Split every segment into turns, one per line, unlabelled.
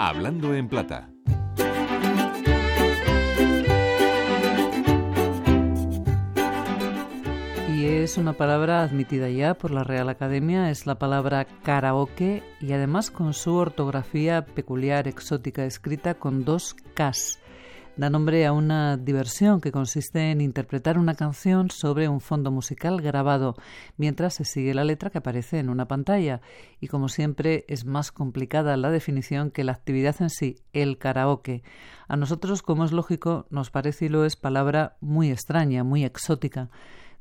Hablando en plata.
Y es una palabra admitida ya por la Real Academia, es la palabra karaoke y además con su ortografía peculiar, exótica, escrita con dos Ks da nombre a una diversión que consiste en interpretar una canción sobre un fondo musical grabado mientras se sigue la letra que aparece en una pantalla. Y como siempre es más complicada la definición que la actividad en sí, el karaoke. A nosotros, como es lógico, nos parece y lo es palabra muy extraña, muy exótica.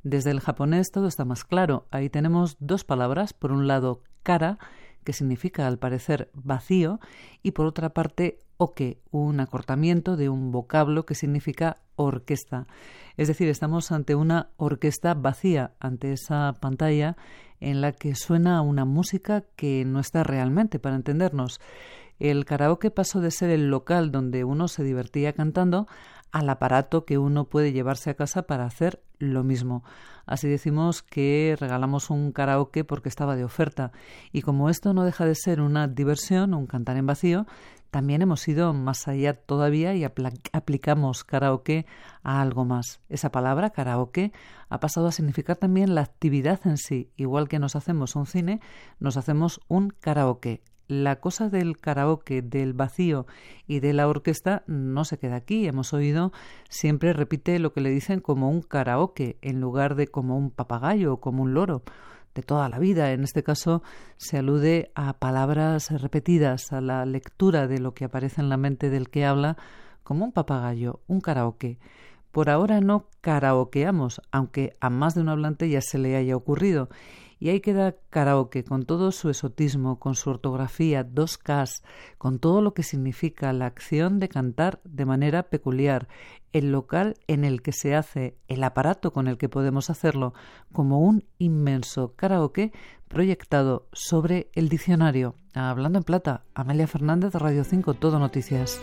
Desde el japonés todo está más claro. Ahí tenemos dos palabras. Por un lado, kara, que significa al parecer vacío, y por otra parte oke, un acortamiento de un vocablo que significa orquesta. Es decir, estamos ante una orquesta vacía, ante esa pantalla en la que suena una música que no está realmente, para entendernos. El karaoke pasó de ser el local donde uno se divertía cantando al aparato que uno puede llevarse a casa para hacer lo mismo. Así decimos que regalamos un karaoke porque estaba de oferta. Y como esto no deja de ser una diversión, un cantar en vacío, también hemos ido más allá todavía y aplicamos karaoke a algo más. Esa palabra, karaoke, ha pasado a significar también la actividad en sí. Igual que nos hacemos un cine, nos hacemos un karaoke la cosa del karaoke, del vacío y de la orquesta no se queda aquí. Hemos oído siempre repite lo que le dicen como un karaoke en lugar de como un papagayo o como un loro de toda la vida. En este caso se alude a palabras repetidas, a la lectura de lo que aparece en la mente del que habla como un papagayo, un karaoke. Por ahora no karaokeamos, aunque a más de un hablante ya se le haya ocurrido. Y ahí queda karaoke, con todo su esotismo, con su ortografía, dos Ks, con todo lo que significa la acción de cantar de manera peculiar, el local en el que se hace, el aparato con el que podemos hacerlo, como un inmenso karaoke proyectado sobre el diccionario. Hablando en plata, Amelia Fernández, Radio 5, Todo Noticias.